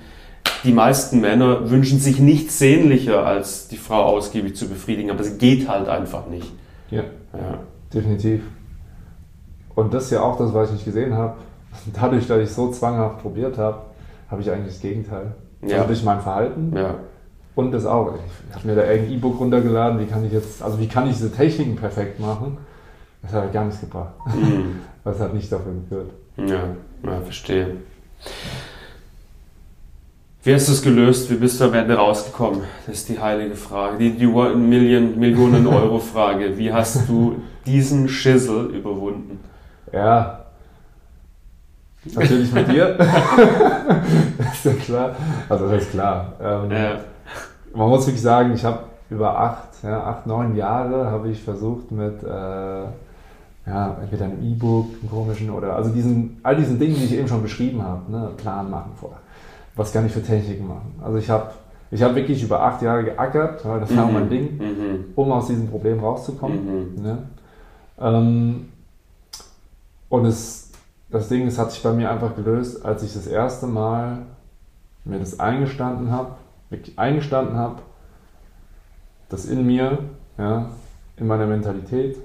Die meisten Männer wünschen sich nichts sehnlicher, als die Frau ausgiebig zu befriedigen, aber es geht halt einfach nicht. Ja, Ja. definitiv. Und das ist ja auch das, was ich nicht gesehen habe. Dadurch, dass ich so zwanghaft probiert habe, habe ich eigentlich das Gegenteil. Ja. Also durch mein Verhalten Ja. und das auch. Ich habe mir da irgendein E-Book runtergeladen, wie kann ich jetzt, also wie kann ich diese Techniken perfekt machen? Das hat halt gar nichts gebracht. Mhm. Das hat nicht dafür geführt. Ja, ja, verstehe. Wie hast du es gelöst? Wie bist du am Ende rausgekommen? Das ist die heilige Frage. Die, die Million, Millionen Euro Frage. Wie hast du diesen Schissel überwunden? Ja. Natürlich mit dir. ist ja klar. Also das ist klar. Ähm, Ja. Man muss wirklich sagen, ich habe über acht, ja, acht, neun Jahre habe ich versucht mit äh, ja, entweder einem E-Book, einem komischen oder also diesen, all diesen Dingen, die ich eben schon beschrieben habe, ne, Plan machen vorher. Was kann ich für Techniken machen? Also ich habe ich hab wirklich über acht Jahre geackert, weil das war mein Ding, Mhm. um aus diesem Problem rauszukommen. Mhm. Ne? Ähm, und es, das Ding, es hat sich bei mir einfach gelöst, als ich das erste Mal mir das eingestanden habe, wirklich eingestanden habe, dass in mir, ja, in meiner Mentalität,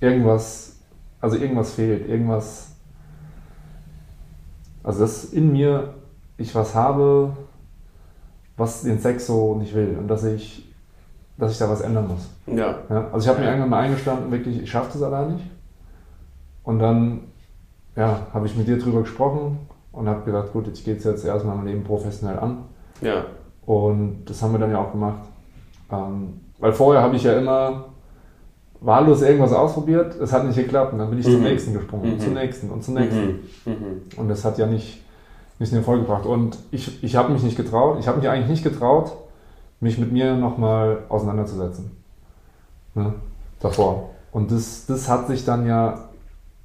irgendwas, also irgendwas fehlt, irgendwas, also dass in mir ich was habe, was den Sex so nicht will und dass ich, dass ich da was ändern muss. Ja. Ja, also ich habe mir irgendwann mal eingestanden, wirklich, ich schaffe das allein nicht. Und dann ja, habe ich mit dir drüber gesprochen und habe gedacht, gut, ich gehe jetzt erstmal mein Leben professionell an. Ja. Und das haben wir dann ja auch gemacht. Ähm, weil vorher habe ich ja immer wahllos irgendwas ausprobiert, es hat nicht geklappt und dann bin ich zum Mhm. nächsten gesprungen, und Mhm. zum nächsten und zum nächsten. Mhm. Mhm. Und das hat ja nicht, nicht in Erfolg gebracht. Und ich, ich habe mich nicht getraut, ich habe mich eigentlich nicht getraut, mich mit mir nochmal auseinanderzusetzen. Ne? Davor. Und das, das hat sich dann ja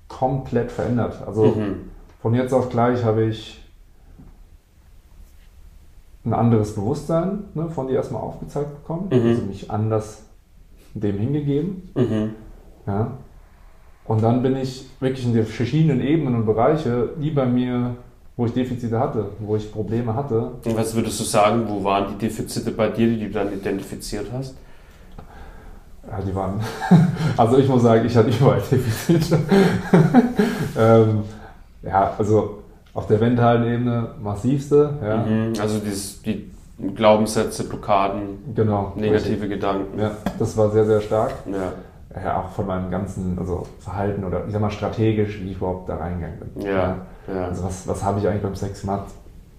komplett verändert. Also Mhm. von jetzt auf gleich habe ich ein anderes Bewusstsein ne, von dir erstmal aufgezeigt bekommen, Mhm. also mich anders dem hingegeben. Mhm. Ja. Und dann bin ich wirklich in die verschiedenen Ebenen und Bereiche, die bei mir, wo ich Defizite hatte, wo ich Probleme hatte. Und was würdest du sagen, wo waren die Defizite bei dir, die du dann identifiziert hast? Ja, die waren. Also ich muss sagen, ich hatte überall Defizite. ähm, ja, also auf der mentalen Ebene massivste. Ja, Mhm. Also dieses, die Glaubenssätze, Blockaden, genau. negative Gedanken. Ja, das war sehr, sehr stark. Ja. Ja, auch von meinem ganzen also Verhalten oder ich sag mal strategisch, wie ich überhaupt da reingegangen bin. Ja. Ja. Also was, was habe ich eigentlich beim Sex gemacht?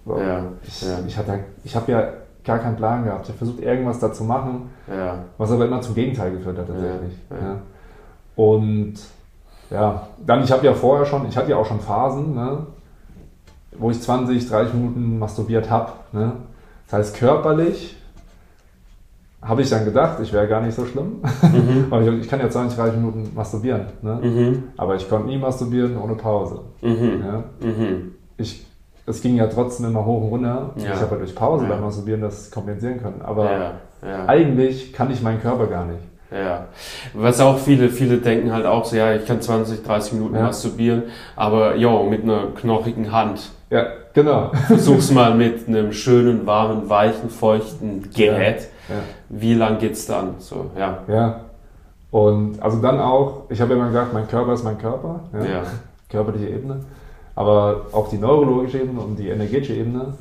So, Ja, Ich, ja. ich, hatte, ich habe ja gar keinen Plan gehabt. Ich habe versucht, irgendwas da zu machen, Ja. was aber immer zum Gegenteil geführt hat tatsächlich. Ja. Und ja, dann, ich habe ja vorher schon, ich hatte ja auch schon Phasen, ne, wo ich 20, 30 Minuten masturbiert habe. Ne? Das heißt, körperlich habe ich dann gedacht, ich wäre gar nicht so schlimm. Mhm. Ich, ich kann ja 20, 30 Minuten masturbieren. Ne? Mhm. Aber ich konnte nie masturbieren ohne Pause. Mhm. Ja? Mhm. Ich, es ging ja trotzdem immer hoch und runter. Ja. Ich habe halt durch Pause Ja. beim Masturbieren das kompensieren können. Aber eigentlich kann ich meinen Körper gar nicht. Ja, was auch viele, viele denken halt auch so, ja, ich kann 20, 30 Minuten masturbieren, aber jo, mit einer knochigen Hand. Ja, genau. Versuch's mal mit einem schönen, warmen, weichen, feuchten Gerät. Ja. Wie lang geht's dann? So, ja. ja. Und also dann auch, ich habe immer gesagt, mein Körper ist mein Körper. Ja. Ja. Körperliche Ebene. Aber auch die neurologische Ebene und die energetische Ebene,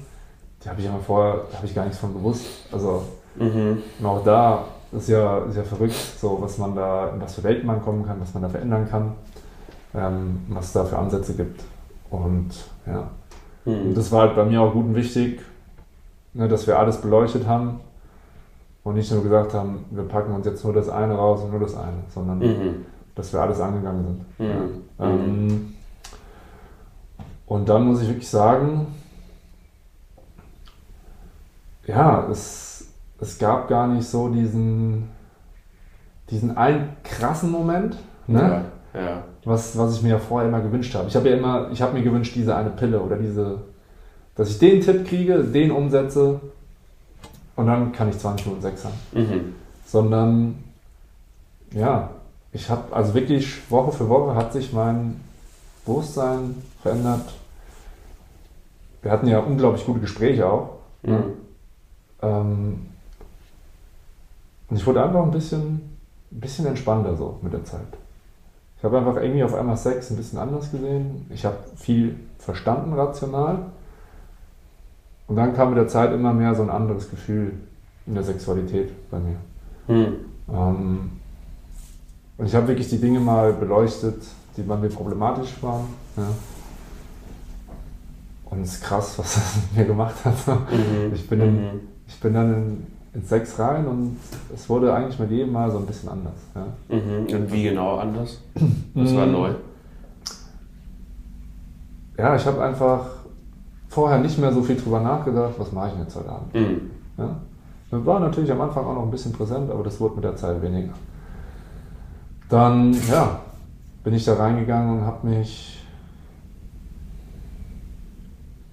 die habe ich immer vorher, da habe ich gar nichts von gewusst. Also Mhm. Und auch da ist ja, ist ja verrückt, so was man da, in was für Welten man kommen kann, was man da verändern kann, ähm, was es da für Ansätze gibt. Und ja, und Mhm. das war halt bei mir auch gut und wichtig, ne, dass wir alles beleuchtet haben und nicht nur gesagt haben, wir packen uns jetzt nur das eine raus und nur das eine, sondern Mhm. dass wir alles angegangen sind. Mhm. Ja. Ähm, und dann muss ich wirklich sagen, ja, es, es gab gar nicht so diesen, diesen einen krassen Moment, ne? Ja, ja. Was, was ich mir ja vorher immer gewünscht habe. Ich habe ja immer, ich habe mir gewünscht, diese eine Pille oder diese, dass ich den Tipp kriege, den umsetze und dann kann ich 20 Minuten Sex haben. Mhm. Sondern, ja, ich habe, also wirklich Woche für Woche hat sich mein Bewusstsein verändert. Wir hatten ja unglaublich gute Gespräche auch. Mhm. Ähm, und ich wurde einfach ein bisschen, ein bisschen entspannter so mit der Zeit. Ich habe einfach irgendwie auf einmal Sex ein bisschen anders gesehen. Ich habe viel verstanden rational. Und dann kam mit der Zeit immer mehr so ein anderes Gefühl in der Sexualität bei mir. Mhm. Ähm, und ich habe wirklich die Dinge mal beleuchtet, die bei mir problematisch waren. Ja. Und es ist krass, was das mit mir gemacht hat. Mhm. Ich bin, in, Mhm. ich bin dann in, in Sex rein und es wurde eigentlich mit jedem Mal so ein bisschen anders. Ja. Mhm. Und wie genau anders? Das war neu. Ja, ich habe einfach vorher nicht mehr so viel drüber nachgedacht, was mache ich denn jetzt heute Abend. Mhm. Ja. Das war natürlich am Anfang auch noch ein bisschen präsent, aber das wurde mit der Zeit weniger. Dann, ja, bin ich da reingegangen und habe mich.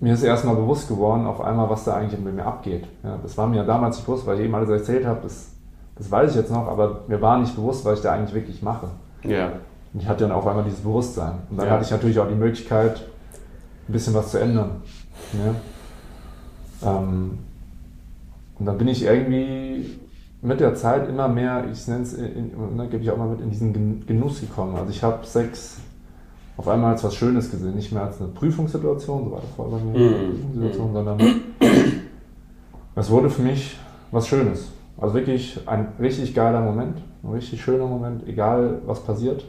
Mir ist erstmal bewusst geworden, auf einmal, was da eigentlich mit mir abgeht. Ja, das war mir ja damals nicht bewusst, weil ich eben alles erzählt habe, das, das weiß ich jetzt noch, aber mir war nicht bewusst, was ich da eigentlich wirklich mache. Ja. Und ich hatte dann auf einmal dieses Bewusstsein. Und dann Ja. hatte ich natürlich auch die Möglichkeit, ein bisschen was zu ändern. Ja? Ähm, und dann bin ich irgendwie mit der Zeit immer mehr, ich nenne es, in- in- ne, gebe ich auch mal mit, in diesen Gen- Genuss gekommen. Also ich habe Sex auf einmal als was Schönes gesehen, nicht mehr als eine Prüfungssituation, so war das vorher bei mir, Mhm. eine Prüfungssituation, sondern es wurde für mich was Schönes. Also wirklich ein richtig geiler Moment, ein richtig schöner Moment, egal was passiert.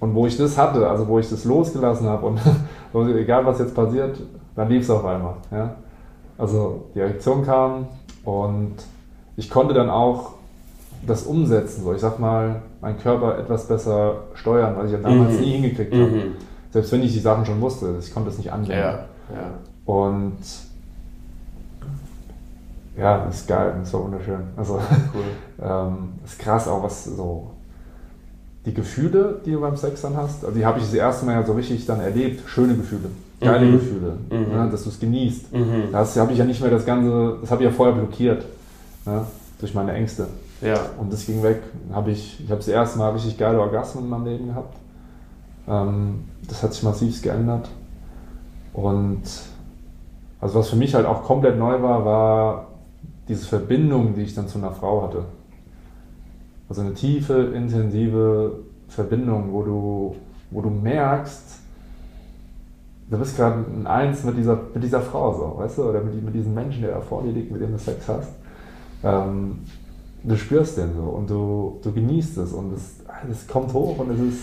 Und wo ich das hatte, also wo ich das losgelassen habe und egal was jetzt passiert, dann lief es auf einmal. Ja? Also die Erektion kam und ich konnte dann auch das umsetzen. So, ich sag mal, meinen Körper etwas besser steuern, was ich ja damals Mhm. nie hingekriegt habe. Mhm. Selbst wenn ich die Sachen schon wusste, ich konnte es nicht anwenden. Ja. Ja. Und ja, das ist geil, das war wunderschön. Also Cool. ähm, ist krass auch, was so die Gefühle, die du beim Sex dann hast, also die habe ich das erste Mal ja so richtig dann erlebt, schöne Gefühle, geile Mhm. Gefühle, Mhm. ne, dass du es genießt. Mhm. Das habe ich ja nicht mehr das Ganze, das habe ich ja vorher blockiert, ne, durch meine Ängste. Ja. Und das ging weg. Habe ich ich habe das erste Mal richtig geile Orgasmen in meinem Leben gehabt. Ähm, das hat sich massiv geändert. Und also was für mich halt auch komplett neu war, war diese Verbindung, die ich dann zu einer Frau hatte. Also eine tiefe, intensive Verbindung, wo du, wo du merkst, du bist gerade ein Eins mit dieser, mit dieser Frau, so, weißt du, oder mit, mit diesem Menschen, der da vor dir liegt, mit dem du Sex hast. Ähm, du spürst den so und du, du genießt es und es, es kommt hoch und es ist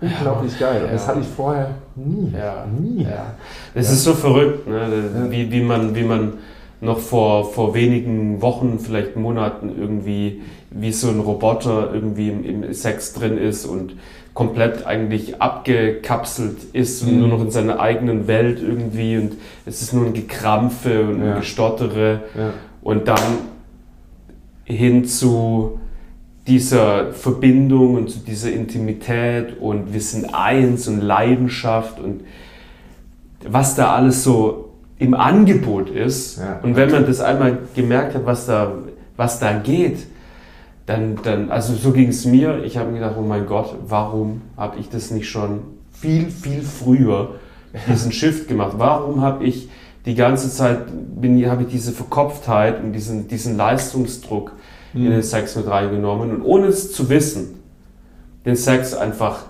unglaublich geil. Und das ja. hatte ich vorher nie. Ja. Nie. Ja. Es Ja. ist so verrückt, ne? Ja. wie, wie, man, wie man noch vor, vor wenigen Wochen, vielleicht Monaten irgendwie wie so ein Roboter irgendwie im, im Sex drin ist und komplett eigentlich abgekapselt ist und Mhm. nur noch in seiner eigenen Welt irgendwie und es ist nur ein Gekrampfe und Ja. ein Gestottere Ja. und dann hin zu dieser Verbindung und zu dieser Intimität und wir sind eins und Leidenschaft und was da alles so im Angebot ist. Ja. Und wenn man das einmal gemerkt hat, was da, was da geht, dann, dann, also so ging es mir. Ich habe mir gedacht, oh mein Gott, warum habe ich das nicht schon viel, viel früher diesen Shift gemacht? Warum habe ich die ganze Zeit, bin, habe ich diese Verkopftheit und diesen, diesen Leistungsdruck in Mhm. den Sex mit reingenommen und ohne es zu wissen, den Sex einfach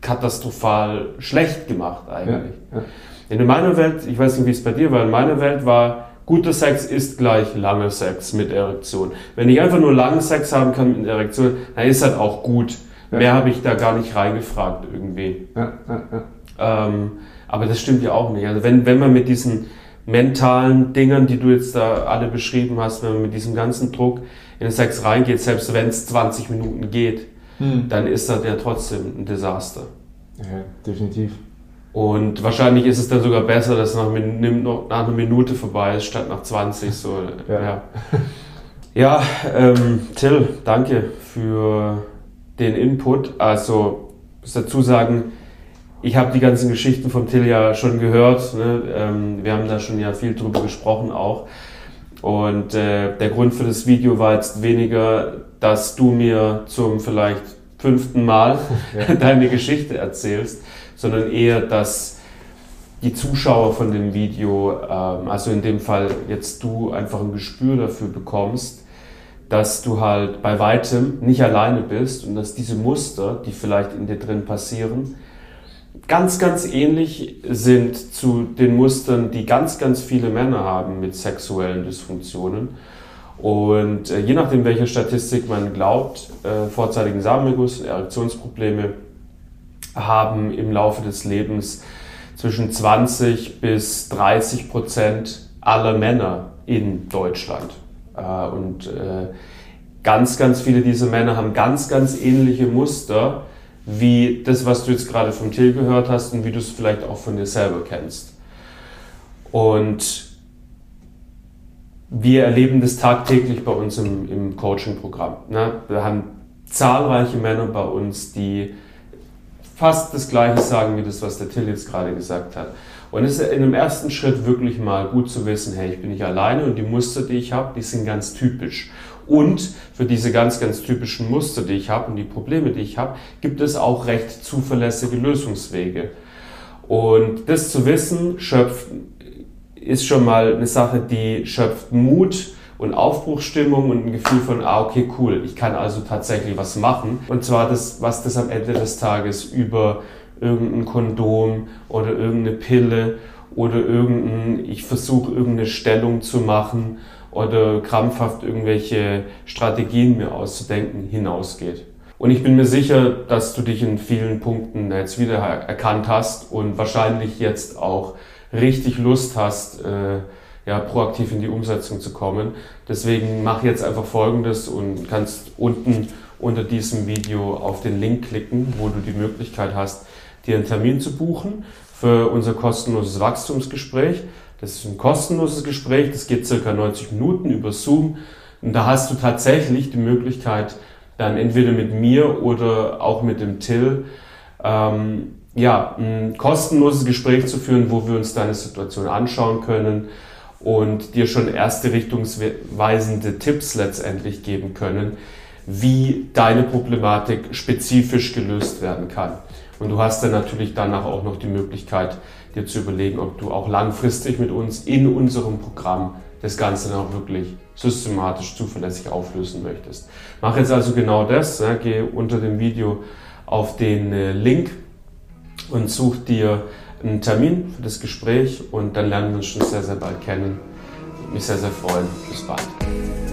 katastrophal schlecht gemacht eigentlich. Ja. In meiner Welt, ich weiß nicht, wie es bei dir war, in meiner Welt war guter Sex ist gleich langer Sex mit Erektion. Wenn ich einfach nur langen Sex haben kann mit Erektion, dann ist das auch gut. Ja. Mehr habe ich da gar nicht reingefragt irgendwie. Ja, ja, ja. Ähm, aber das stimmt ja auch nicht. Also wenn, wenn man mit diesen mentalen Dingern, die du jetzt da alle beschrieben hast, wenn man mit diesem ganzen Druck in den Sex reingeht, selbst wenn es 20 Minuten geht, Hm. dann ist das ja trotzdem ein Desaster. ja, definitiv. Und wahrscheinlich ist es dann sogar besser, dass es nach, nach einer Minute vorbei ist, statt nach 20. So, ja. Ja. Ja. Ja, ähm, Till, danke für den Input. Also, ich muss dazu sagen, ich habe die ganzen Geschichten von Till ja schon gehört. Ne? Ähm, wir haben da schon ja viel drüber gesprochen auch. Und äh, der Grund für das Video war jetzt weniger, dass du mir zum vielleicht fünften Mal ja. deine Geschichte erzählst, sondern eher, dass die Zuschauer von dem Video, ähm, also in dem Fall jetzt du einfach ein Gespür dafür bekommst, dass du halt bei weitem nicht alleine bist und dass diese Muster, die vielleicht in dir drin passieren, ganz, ganz ähnlich sind zu den Mustern, die ganz, ganz viele Männer haben mit sexuellen Dysfunktionen. Und äh, je nachdem, welcher Statistik man glaubt, äh, vorzeitigen Samenerguss, Erektionsprobleme haben im Laufe des Lebens zwischen 20 bis 30 Prozent aller Männer in Deutschland. Äh, und ganz, ganz viele dieser Männer haben ganz, ganz ähnliche Muster wie das, was du jetzt gerade vom Till gehört hast und wie du es vielleicht auch von dir selber kennst. Und wir erleben das tagtäglich bei uns im, im Coaching-Programm. Ne? Wir haben zahlreiche Männer bei uns, die fast das Gleiche sagen wie das, was der Till jetzt gerade gesagt hat. Und es ist in dem ersten Schritt wirklich mal gut zu wissen, hey, ich bin nicht alleine und die Muster, die ich habe, die sind ganz typisch. Und für diese ganz, ganz typischen Muster, die ich habe und die Probleme, die ich habe, gibt es auch recht zuverlässige Lösungswege. Und das zu wissen, schöpft, ist schon mal eine Sache, die schöpft Mut und Aufbruchsstimmung und ein Gefühl von, ah, okay, cool, ich kann also tatsächlich was machen. Und zwar das, was das am Ende des Tages über irgendein Kondom oder irgendeine Pille oder irgendein, ich versuche irgendeine Stellung zu machen oder krampfhaft irgendwelche Strategien mir auszudenken, hinausgeht. Und ich bin mir sicher, dass du dich in vielen Punkten jetzt wieder erkannt hast und wahrscheinlich jetzt auch richtig Lust hast, äh, ja, proaktiv in die Umsetzung zu kommen. Deswegen mach jetzt einfach Folgendes und kannst unten unter diesem Video auf den Link klicken, wo du die Möglichkeit hast, dir einen Termin zu buchen für unser kostenloses Wachstumsgespräch. Das ist ein kostenloses Gespräch, das geht circa 90 Minuten über Zoom. Und da hast du tatsächlich die Möglichkeit, dann entweder mit mir oder auch mit dem Till ähm, ja, ein kostenloses Gespräch zu führen, wo wir uns deine Situation anschauen können und dir schon erste richtungsweisende Tipps letztendlich geben können, wie deine Problematik spezifisch gelöst werden kann. Und du hast dann natürlich danach auch noch die Möglichkeit, dir zu überlegen, ob du auch langfristig mit uns in unserem Programm das Ganze dann auch wirklich systematisch, zuverlässig auflösen möchtest. Mach jetzt also genau das, ja, geh unter dem Video auf den äh, Link und such dir einen Termin für das Gespräch und dann lernen wir uns schon sehr, sehr bald kennen. Mich sehr, sehr freuen. Bis bald.